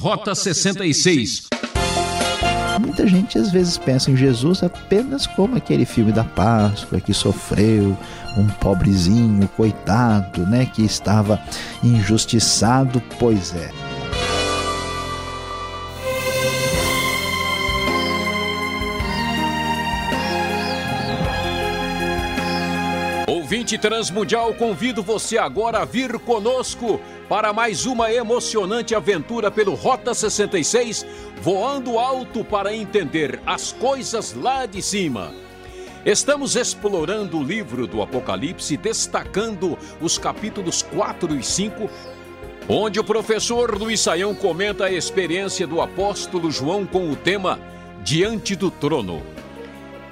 Rota 66. Muita gente às vezes pensa em Jesus apenas como aquele filme da Páscoa que sofreu, um pobrezinho, coitado, né, que estava injustiçado, pois é. Ouvinte Transmundial, convido você agora a vir conosco para mais uma emocionante aventura pelo Rota 66, voando alto para entender as coisas lá de cima. Estamos explorando o livro do Apocalipse, destacando os capítulos 4 e 5, onde o professor Luiz Saião comenta a experiência do apóstolo João com o tema Diante do Trono.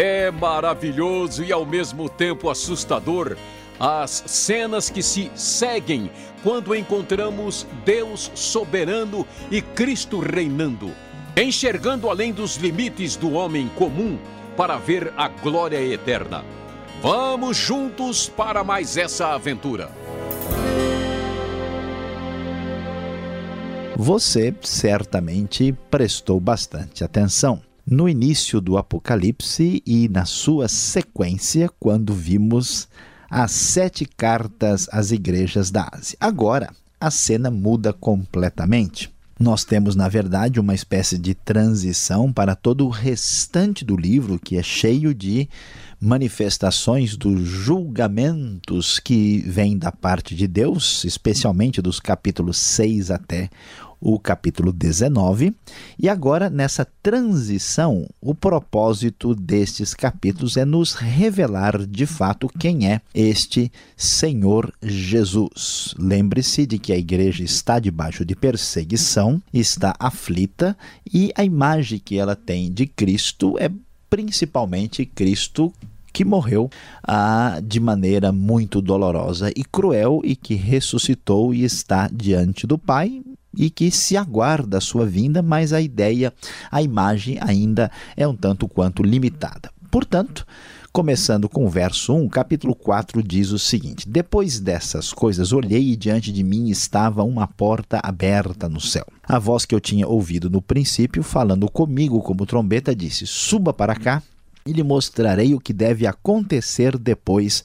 É maravilhoso e ao mesmo tempo assustador as cenas que se seguem quando encontramos Deus soberano e Cristo reinando, enxergando além dos limites do homem comum para ver a glória eterna. Vamos juntos para mais essa aventura. Você certamente prestou bastante atenção no início do Apocalipse e na sua sequência, quando vimos as sete cartas às igrejas da Ásia. Agora, a cena muda completamente. Nós temos, na verdade, uma espécie de transição para todo o restante do livro, que é cheio de manifestações dos julgamentos que vêm da parte de Deus, especialmente dos capítulos 6 até o capítulo 19. E agora, nessa transição, o propósito destes capítulos é nos revelar de fato quem é este Senhor Jesus. Lembre-se de que a igreja está debaixo de perseguição, está aflita e a imagem que ela tem de Cristo é principalmente Cristo que morreu ah, de maneira muito dolorosa e cruel e que ressuscitou e está diante do Pai e que se aguarda a sua vinda, mas a ideia, a imagem ainda é um tanto quanto limitada. Portanto, Começando com o verso 1, capítulo 4 diz o seguinte: Depois dessas coisas, olhei e diante de mim estava uma porta aberta no céu. A voz que eu tinha ouvido no princípio, falando comigo como trombeta, disse: Suba para cá e lhe mostrarei o que deve acontecer depois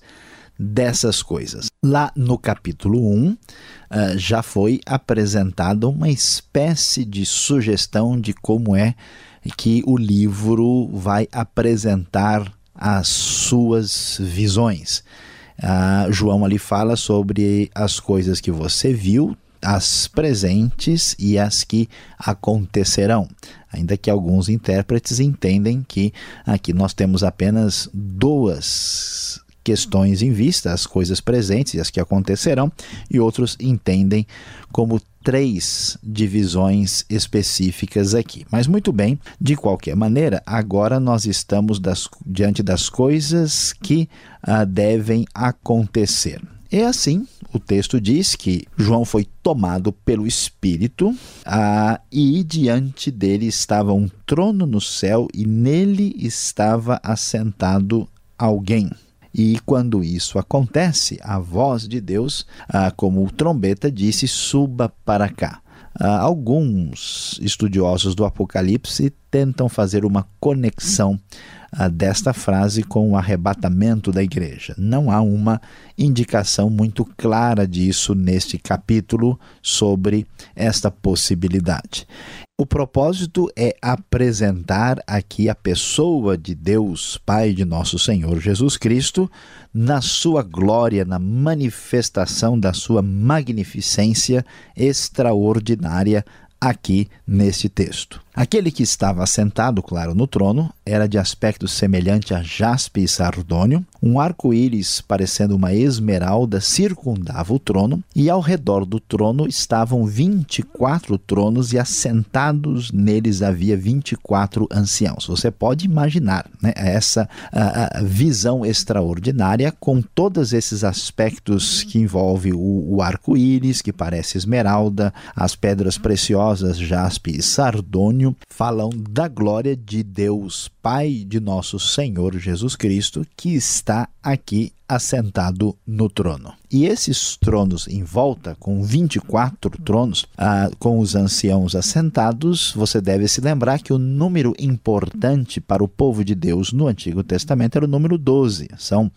dessas coisas. Lá no capítulo 1, uh, eh, já foi apresentada uma espécie de sugestão de como é que o livro vai apresentar as suas visões. Uh, João ali fala sobre as coisas que você viu, as presentes e as que acontecerão. Ainda que alguns intérpretes entendem que aqui nós temos apenas duas questões em vista, as coisas presentes e as que acontecerão, e outros entendem como três divisões específicas aqui. Mas muito bem, de qualquer maneira, agora nós estamos das, diante das coisas que ah, devem acontecer. E assim, o texto diz que João foi tomado pelo Espírito ah, e diante dele estava um trono no céu e nele estava assentado alguém. E quando isso acontece, a voz de Deus, ah, como o trombeta disse, suba para cá. Ah, alguns estudiosos do Apocalipse tentam fazer uma conexão ah, desta frase com o arrebatamento da igreja. Não há uma indicação muito clara disso neste capítulo sobre esta possibilidade. O propósito é apresentar aqui a pessoa de Deus, Pai de nosso Senhor Jesus Cristo, na sua glória, na manifestação da sua magnificência extraordinária aqui neste texto. Aquele que estava sentado, claro, no trono, era de aspecto semelhante a jaspe e sardônio. Um arco-íris, parecendo uma esmeralda, circundava o trono, e ao redor do trono estavam 24 tronos, e assentados neles havia 24 anciãos. Você pode imaginar né, essa a, a visão extraordinária com todos esses aspectos que envolve o, o arco-íris, que parece esmeralda, as pedras preciosas, jaspe e sardônio falam da glória de Deus, Pai de nosso Senhor Jesus Cristo, que está aqui assentado no trono. E esses tronos em volta, com 24 tronos, ah, com os anciãos assentados, você deve se lembrar que o número importante para o povo de Deus no Antigo Testamento era o número 12. São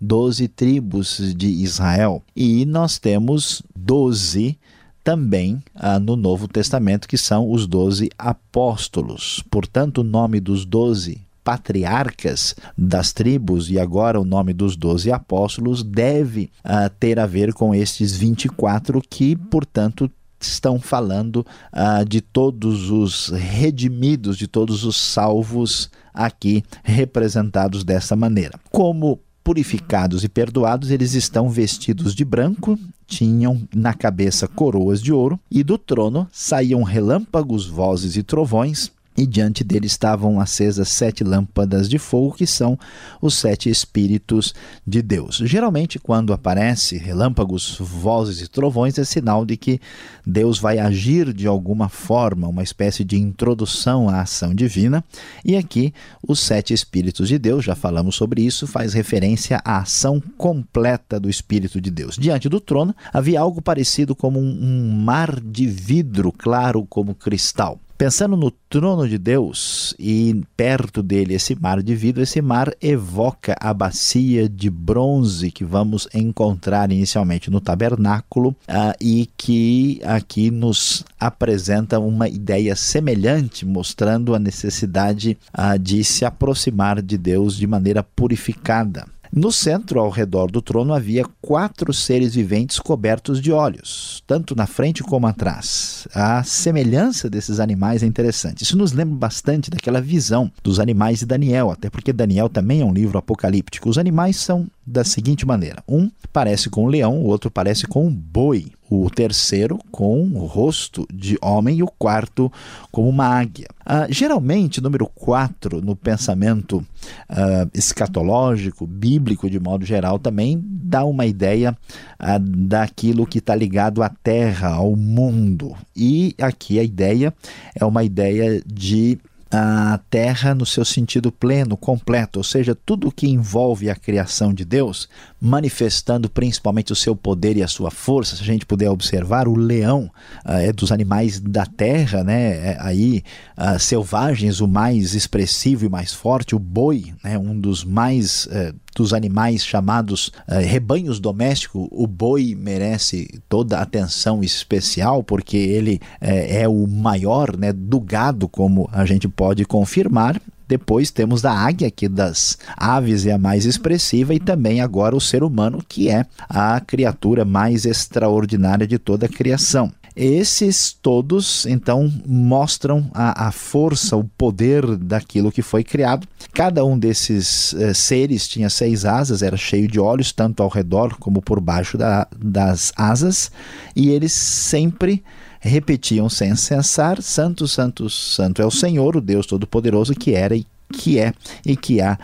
12 tribos de Israel. E nós temos 12 também ah, no Novo Testamento, que são os doze apóstolos. Portanto, o nome dos doze patriarcas das tribos e agora o nome dos doze apóstolos deve ah, ter a ver com estes 24 que, portanto, estão falando ah, de todos os redimidos, de todos os salvos aqui representados dessa maneira. Como purificados e perdoados, eles estão vestidos de branco, tinham na cabeça coroas de ouro, e do trono saíam relâmpagos, vozes e trovões, e diante dele estavam acesas sete lâmpadas de fogo, que são os sete Espíritos de Deus. Geralmente, quando aparece relâmpagos, vozes e trovões, é sinal de que Deus vai agir de alguma forma, uma espécie de introdução à ação divina. E aqui, os sete Espíritos de Deus, já falamos sobre isso, faz referência à ação completa do Espírito de Deus. Diante do trono havia algo parecido como um mar de vidro claro como cristal. Pensando no trono de Deus e perto dele esse mar de vidro, esse mar evoca a bacia de bronze que vamos encontrar inicialmente no tabernáculo uh, e que aqui nos apresenta uma ideia semelhante, mostrando a necessidade uh, de se aproximar de Deus de maneira purificada. No centro, ao redor do trono, havia quatro seres viventes cobertos de olhos, tanto na frente como atrás. A semelhança desses animais é interessante. Isso nos lembra bastante daquela visão dos animais de Daniel, até porque Daniel também é um livro apocalíptico. Os animais são da seguinte maneira: um parece com um leão, o outro parece com um boi o terceiro com o rosto de homem e o quarto como uma águia. Uh, geralmente, número quatro no pensamento uh, escatológico, bíblico de modo geral, também dá uma ideia uh, daquilo que está ligado à terra, ao mundo. E aqui a ideia é uma ideia de a terra no seu sentido pleno, completo, ou seja, tudo que envolve a criação de Deus, manifestando principalmente o seu poder e a sua força. Se a gente puder observar, o leão uh, é dos animais da terra, né? É, aí uh, selvagens, o mais expressivo e mais forte, o boi, né? Um dos mais uh, dos animais chamados uh, rebanhos domésticos, o boi merece toda a atenção especial porque ele é o maior né, do gado, como a gente pode confirmar. Depois temos a águia, que das aves é a mais expressiva, e também agora o ser humano, que é a criatura mais extraordinária de toda a criação. Esses todos, então, mostram a, a, força, o poder daquilo que foi criado. Cada um desses eh, seres tinha seis asas, era cheio de olhos, tanto ao redor como por baixo da, das asas, e eles sempre repetiam sem cessar: Santo, Santo, Santo é o Senhor, o Deus Todo-Poderoso, que era e que é e que há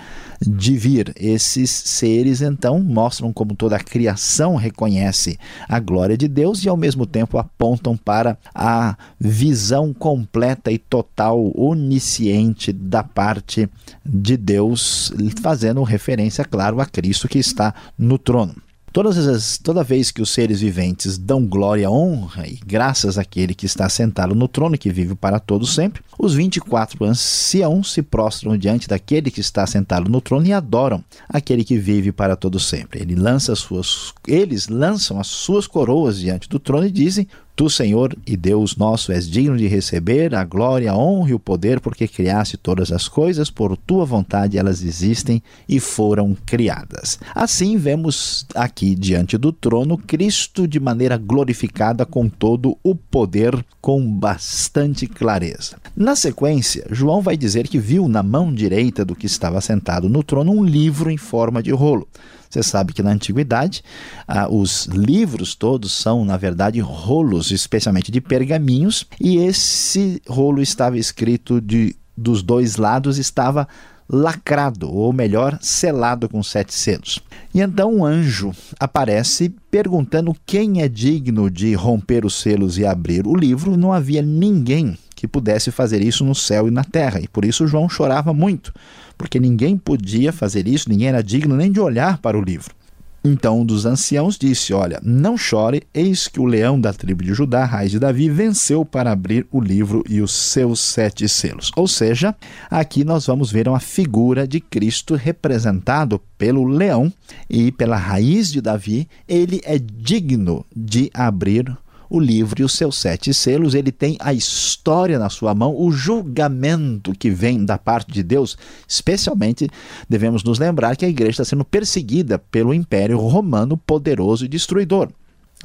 de vir. Esses seres então mostram como toda a criação reconhece a glória de Deus e ao mesmo tempo apontam para a visão completa e total onisciente da parte de Deus, fazendo referência, claro, a Cristo que está no trono. Todas as, toda vez que os seres viventes dão glória, honra e graças àquele que está sentado no trono que vive para todos sempre, os 24 anciãos se prostram diante daquele que está sentado no trono e adoram aquele que vive para todos sempre. Ele lança suas, eles lançam as suas coroas diante do trono e dizem: Tu, Senhor e Deus nosso, és digno de receber a glória, a honra e o poder, porque criaste todas as coisas, por tua vontade elas existem e foram criadas. Assim vemos aqui diante do trono Cristo de maneira glorificada com todo o poder, com bastante clareza. Na sequência, João vai dizer que viu na mão direita do que estava sentado no trono um livro em forma de rolo. Você sabe que na antiguidade ah, os livros todos são, na verdade, rolos, especialmente de pergaminhos, e esse rolo estava escrito de dos dois lados estava lacrado, ou melhor, selado com sete selos. E então um anjo aparece perguntando quem é digno de romper os selos e abrir o livro. Não havia ninguém que pudesse fazer isso no céu e na terra. E por isso João chorava muito, porque ninguém podia fazer isso, ninguém era digno nem de olhar para o livro. Então um dos anciãos disse: Olha, não chore, eis que o leão da tribo de Judá, raiz de Davi, venceu para abrir o livro e os seus sete selos. Ou seja, aqui nós vamos ver uma figura de Cristo representado pelo leão e pela raiz de Davi. Ele é digno de abrir o livro e os seus sete selos, ele tem a história na sua mão, o julgamento que vem da parte de Deus. Especialmente, devemos nos lembrar que a igreja está sendo perseguida pelo Império Romano poderoso e destruidor.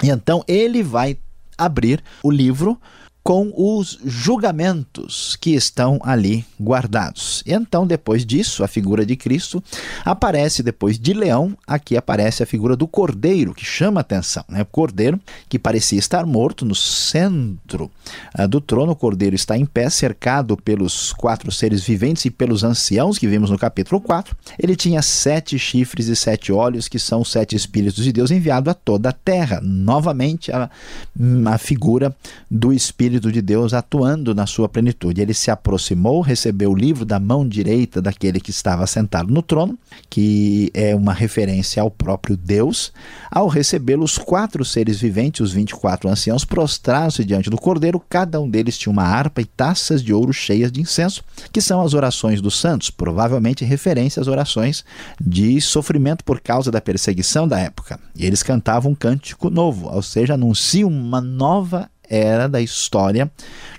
E então ele vai abrir o livro com os julgamentos que estão ali guardados. Então, depois disso, a figura de Cristo aparece depois de leão, aqui aparece a figura do cordeiro, que chama atenção. Né? O cordeiro, que parecia estar morto no centro uh, do trono, o cordeiro está em pé, cercado pelos quatro seres viventes e pelos anciãos que vimos no capítulo 4. Ele tinha sete chifres e sete olhos, que são os sete espíritos de Deus enviados a toda a terra. Novamente, a, a figura do Espírito Espírito de Deus atuando na sua plenitude. Ele se aproximou, recebeu o livro da mão direita daquele que estava sentado no trono, que é uma referência ao próprio Deus. Ao recebê-lo, os quatro seres viventes, os 24 anciãos, prostraram-se diante do cordeiro. Cada um deles tinha uma harpa e taças de ouro cheias de incenso, que são as orações dos santos, provavelmente referência às orações de sofrimento por causa da perseguição da época. E eles cantavam um cântico novo, ou seja, anunciam uma nova era da história,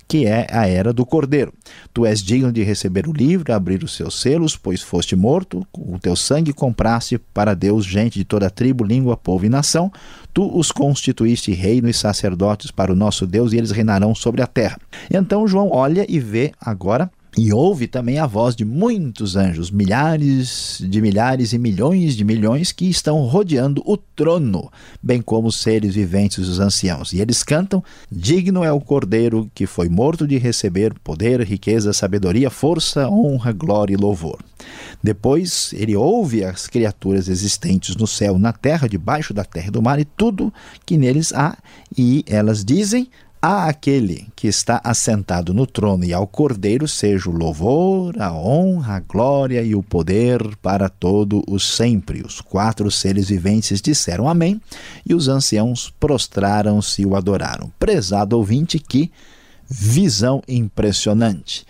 que é a era do Cordeiro. Tu és digno de receber o livro, abrir os seus selos, pois foste morto, o teu sangue compraste para Deus gente de toda tribo, língua, povo e nação. Tu os constituíste reino e sacerdotes para o nosso Deus, e eles reinarão sobre a terra. Então João olha e vê agora e ouve também a voz de muitos anjos, milhares de milhares e milhões de milhões que estão rodeando o trono, bem como os seres viventes e os anciãos. E eles cantam: Digno é o cordeiro que foi morto de receber poder, riqueza, sabedoria, força, honra, glória e louvor. Depois ele ouve as criaturas existentes no céu, na terra, debaixo da terra e do mar e tudo que neles há, e elas dizem: a aquele que está assentado no trono e ao Cordeiro seja o louvor, a honra, a glória e o poder para todo o sempre. Os quatro seres viventes disseram amém e os anciãos prostraram-se e o adoraram. Prezado ouvinte, que visão impressionante.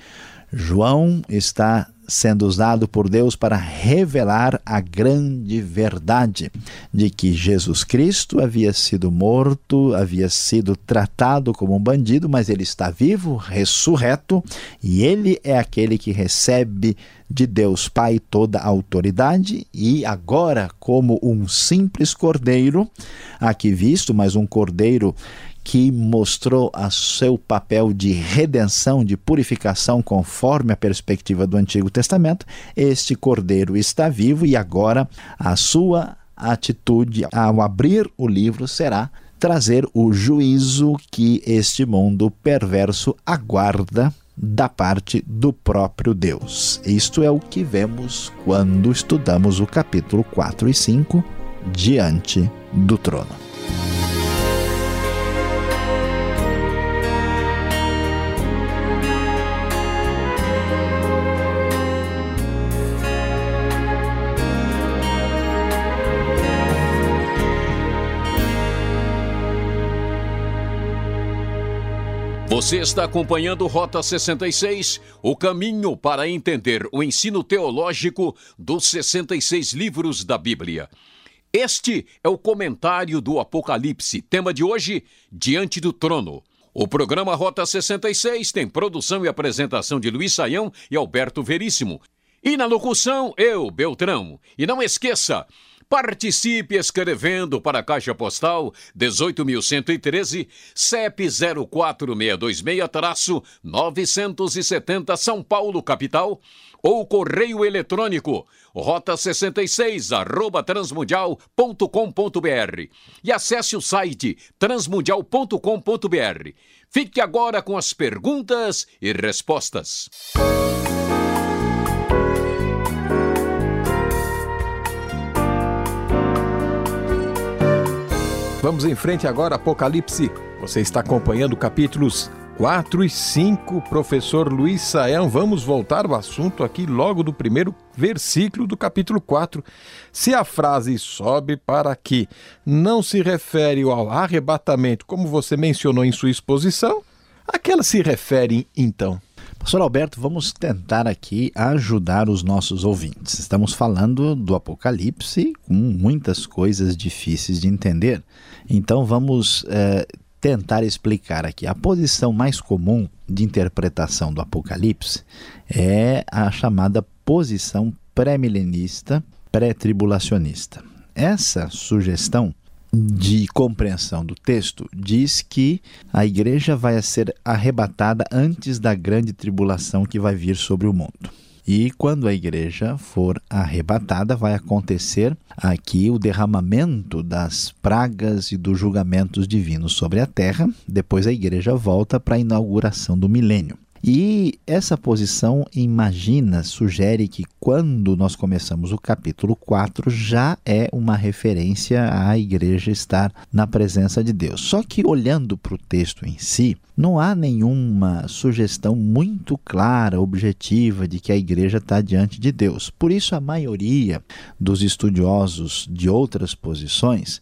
João está sendo usado por Deus para revelar a grande verdade de que Jesus Cristo havia sido morto, havia sido tratado como um bandido, mas ele está vivo, ressurreto, e ele é aquele que recebe de Deus Pai toda a autoridade e agora como um simples cordeiro, aqui visto, mas um cordeiro que mostrou a seu papel de redenção, de purificação, conforme a perspectiva do Antigo Testamento, este cordeiro está vivo e agora a sua atitude ao abrir o livro será trazer o juízo que este mundo perverso aguarda da parte do próprio Deus. Isto é o que vemos quando estudamos o capítulo 4 e 5 diante do trono. Você está acompanhando Rota 66, o caminho para entender o ensino teológico dos 66 livros da Bíblia. Este é o comentário do Apocalipse, tema de hoje, Diante do Trono. O programa Rota 66 tem produção e apresentação de Luiz Saião e Alberto Veríssimo. E na locução, eu, Beltrão. E não esqueça, Participe escrevendo para a Caixa Postal 18.113, CEP 04626-970 São Paulo, capital, ou correio eletrônico rota66 arroba transmundial.com.br e acesse o site transmundial.com.br. Fique agora com as perguntas e respostas. Vamos em frente agora, Apocalipse. Você está acompanhando capítulos 4 e 5, professor Luiz Saião. Vamos voltar ao assunto aqui logo do primeiro versículo do capítulo 4. Se a frase sobe para aqui não se refere ao arrebatamento, como você mencionou em sua exposição, a que ela se refere então? Pastor Alberto, vamos tentar aqui ajudar os nossos ouvintes. Estamos falando do Apocalipse com muitas coisas difíceis de entender. Então vamos é, tentar explicar aqui. A posição mais comum de interpretação do Apocalipse é a chamada posição pré-milenista, pré-tribulacionista. Essa sugestão de compreensão do texto diz que a igreja vai ser arrebatada antes da grande tribulação que vai vir sobre o mundo. E quando a igreja for arrebatada, vai acontecer aqui o derramamento das pragas e dos julgamentos divinos sobre a terra. Depois a igreja volta para a inauguração do milênio. E essa posição imagina, sugere que quando nós começamos o capítulo 4 já é uma referência à igreja estar na presença de Deus. Só que olhando para o texto em si, não há nenhuma sugestão muito clara, objetiva de que a igreja está diante de Deus. Por isso, a maioria dos estudiosos de outras posições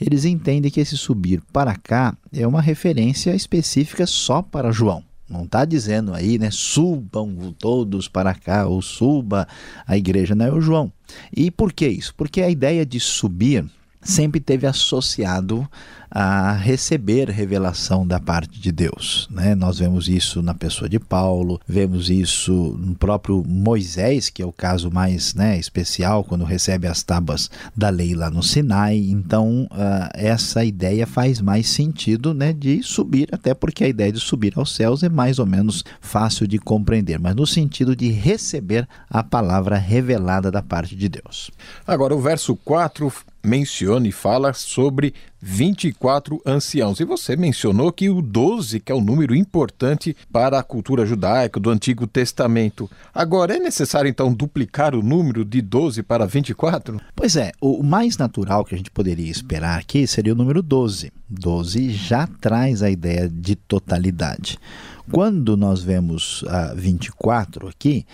eles entendem que esse subir para cá é uma referência específica só para João. Não está dizendo aí, né? Subam todos para cá, ou suba a igreja, não é o João. E por que isso? Porque a ideia de subir sempre teve associado a receber revelação da parte de Deus. Né? Nós vemos isso na pessoa de Paulo, vemos isso no próprio Moisés, que é o caso mais né, especial, quando recebe as tábuas da lei lá no Sinai. Então, uh, essa ideia faz mais sentido né, de subir, até porque a ideia de subir aos céus é mais ou menos fácil de compreender, mas no sentido de receber a palavra revelada da parte de Deus. Agora, o verso 4 menciona e fala sobre 24 anciãos. E você mencionou que o 12, que é um número importante para a cultura judaica do Antigo Testamento. Agora, é necessário então duplicar o número de 12 para 24? Pois é, o mais natural que a gente poderia esperar aqui seria o número 12. 12 já traz a ideia de totalidade. Quando nós vemos a 24 aqui,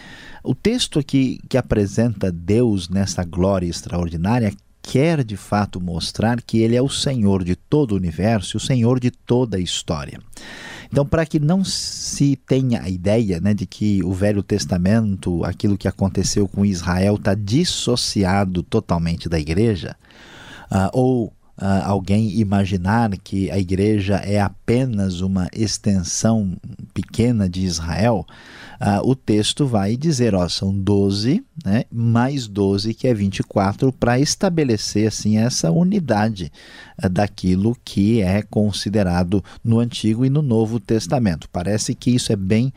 o texto aqui que apresenta Deus nessa glória extraordinária quer de fato mostrar que ele é o Senhor de todo o universo, o Senhor de toda a história. Então, para que não se tenha a ideia né, de que o Velho Testamento, aquilo que aconteceu com Israel, está dissociado totalmente da igreja, uh, ou uh, alguém imaginar que a igreja é apenas uma extensão pequena de Israel, uh, o texto vai dizer, ó, são 12, né, mais 12 que é 24, para estabelecer assim essa unidade uh, daquilo que é considerado no Antigo e no Novo Testamento. Parece que isso é bem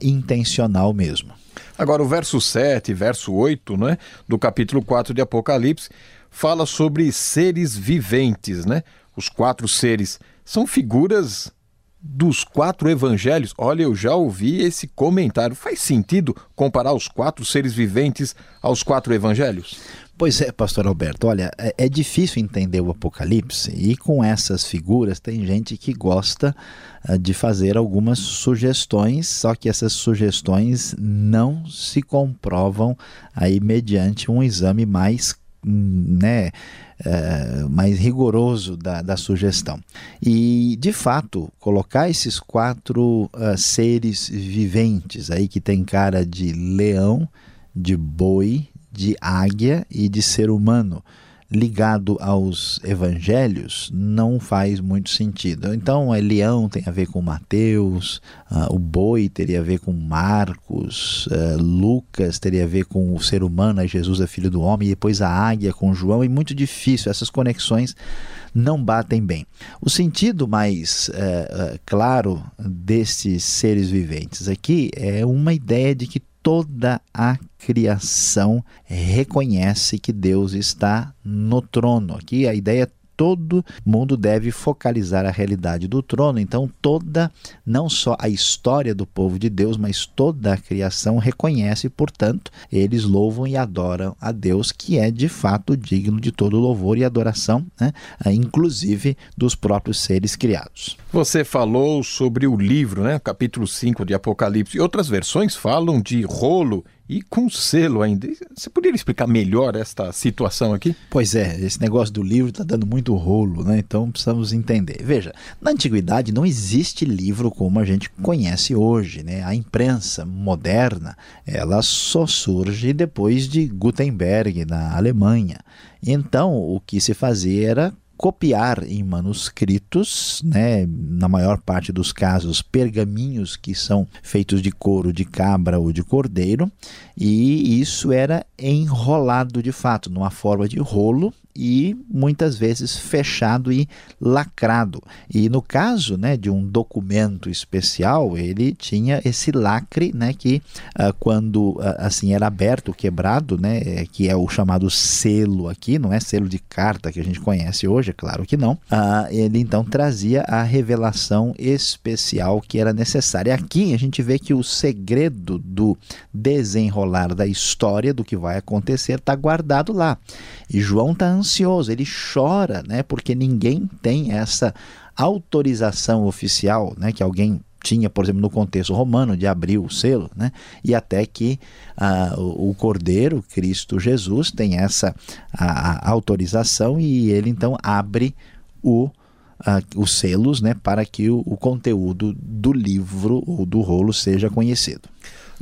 intencional mesmo. Agora, o verso 7, verso 8, né, do capítulo 4 de Apocalipse, fala sobre seres viventes, né? Os quatro seres são figuras dos quatro evangelhos. Olha, eu já ouvi esse comentário. Faz sentido comparar os quatro seres viventes aos quatro evangelhos? Pois é, pastor Alberto, olha, é, é, difícil entender o Apocalipse e com essas figuras tem gente que gosta uh, de fazer algumas sugestões, só que essas sugestões não se comprovam aí mediante um exame mais né, é, mais rigoroso da, da, sugestão. E, de fato, colocar esses quatro uh, seres viventes aí que tem cara de leão, de boi, de águia e de ser humano ligado aos evangelhos não faz muito sentido. Então, é leão tem a ver com Mateus, uh, o boi teria a ver com Marcos, uh, Lucas teria a ver com o ser humano, Jesus é filho do homem, e depois a águia com João, é muito difícil, essas conexões não batem bem. O sentido mais uh, claro desses seres viventes aqui é uma ideia de que toda a criação reconhece que Deus está no trono. Aqui a ideia todo mundo deve focalizar a realidade do trono. Então, toda, não só a história do povo de Deus, mas toda a criação reconhece, portanto, eles louvam e adoram a Deus, que é de fato digno de todo louvor e adoração, né? inclusive dos próprios seres criados. Você falou sobre o livro, né? capítulo 5 de Apocalipse, e outras versões falam de rolo e com selo ainda. Você poderia explicar melhor esta situação aqui? Pois é, esse negócio do livro está dando muito rolo, né? Então precisamos entender. Veja, na antiguidade não existe livro como a gente conhece hoje, né? A imprensa moderna, ela só surge depois de Gutenberg na Alemanha. Então, o que se fazia era copiar em manuscritos, né, na maior parte dos casos, pergaminhos que são feitos de couro de cabra ou de cordeiro, e isso era enrolado de fato, numa forma de rolo, e muitas vezes fechado e lacrado. E no caso né, de um documento especial, ele tinha esse lacre né, que uh, quando uh, assim era aberto, quebrado, né, é, que é o chamado selo aqui, não é selo de carta que a gente conhece hoje, é claro que não. Uh, ele então trazia a revelação especial que era necessária. Aqui a gente vê que o segredo do desenrolar da história do que vai acontecer está guardado lá. E João está ansioso, ele chora, né? Porque ninguém tem essa autorização oficial, né? Que alguém tinha, por exemplo, no contexto romano, de abrir o selo, né? e até que ah, o Cordeiro, Cristo Jesus, tem essa a, a autorização e ele então abre o, ah, os selos né? para que o, o conteúdo do livro ou do rolo seja conhecido.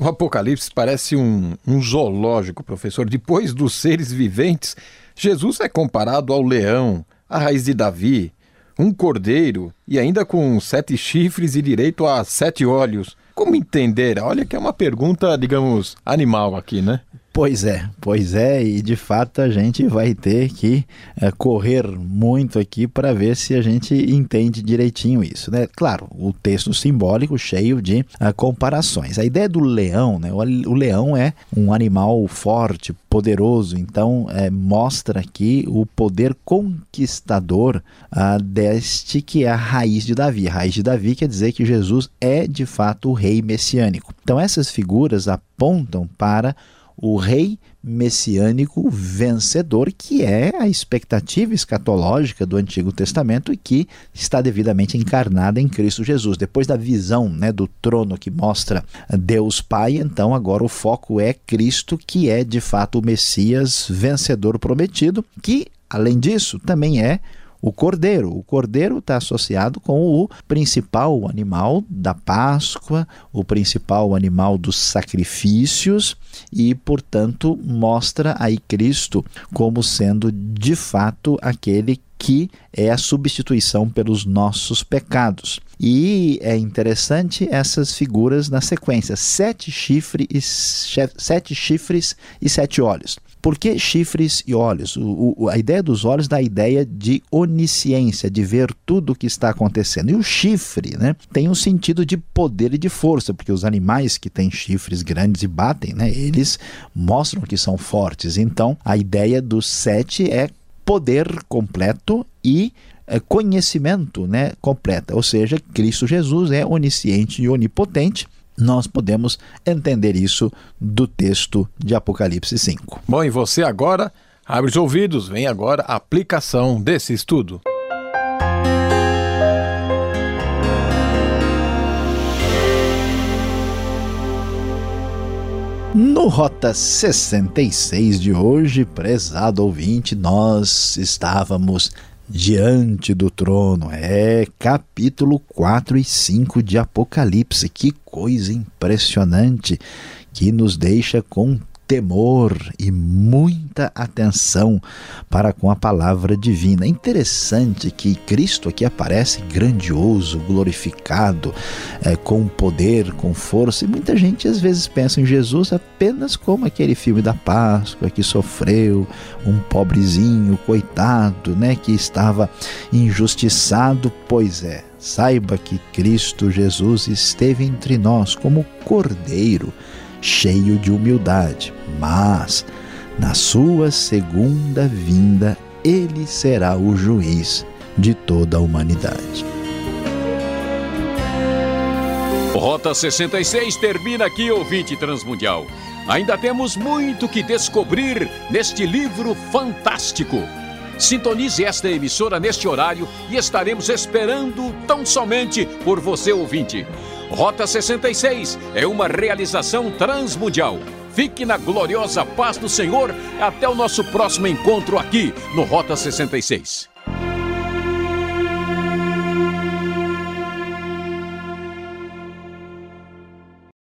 O Apocalipse parece um, um zoológico, professor. Depois dos seres viventes, Jesus é comparado ao leão, a raiz de Davi, um cordeiro e ainda com sete chifres e direito a sete olhos. Como entender? Olha que é uma pergunta, digamos, animal aqui, né? Pois é, pois é, e de fato a gente vai ter que é, correr muito aqui para ver se a gente entende direitinho isso, né? Claro, o texto simbólico cheio de é, comparações. A ideia do leão, né? O, leão é um animal forte, poderoso, então é, mostra aqui o poder conquistador uh, deste que é a raiz de Davi. A raiz de Davi quer dizer que Jesus é de fato o rei messiânico. Então essas figuras apontam para o rei messiânico vencedor, que é a expectativa escatológica do Antigo Testamento e que está devidamente encarnada em Cristo Jesus. Depois da visão né, do trono que mostra Deus Pai, então agora o foco é Cristo, que é de fato o Messias vencedor prometido, que, além disso, também é o cordeiro. O cordeiro está associado com o principal animal da Páscoa, o principal animal dos sacrifícios e, portanto, mostra aí Cristo como sendo de fato aquele que é a substituição pelos nossos pecados. E é interessante essas figuras na sequência: sete, chifre e, sete chifres e sete olhos. Por que chifres e olhos? O, o, a ideia dos olhos dá a ideia de onisciência, de ver tudo o que está acontecendo. E o chifre né, tem um sentido de poder e de força, porque os animais que têm chifres grandes e batem, né, eles mostram que são fortes. Então, a ideia dos sete é poder completo e é, conhecimento né, completo. Ou seja, Cristo Jesus é onisciente e onipotente nós podemos entender isso do texto de Apocalipse 5. Bom, e você agora abre os ouvidos, vem agora a aplicação desse estudo. No Rota 66 de hoje, prezado ouvinte, nós estávamos diante do trono. É capítulo 4 e 5 de Apocalipse. Que coisa impressionante que nos deixa com temor e muita atenção para com a palavra divina. É interessante que Cristo aqui aparece grandioso, glorificado, é, com poder, com força, e muita gente às vezes pensa em Jesus apenas como aquele filme da Páscoa que sofreu, um pobrezinho, coitado, né, que estava injustiçado. Pois é, saiba que Cristo Jesus esteve entre nós como cordeiro cheio de humildade, mas na sua segunda vinda ele será o juiz de toda a humanidade. Rota 66 termina aqui, ouvinte transmundial. Ainda temos muito que descobrir neste livro fantástico. Sintonize esta emissora neste horário e estaremos esperando tão somente por você, ouvinte. Rota 66 é uma realização transmundial. Fique na gloriosa paz do Senhor. Até o nosso próximo encontro aqui no Rota 66.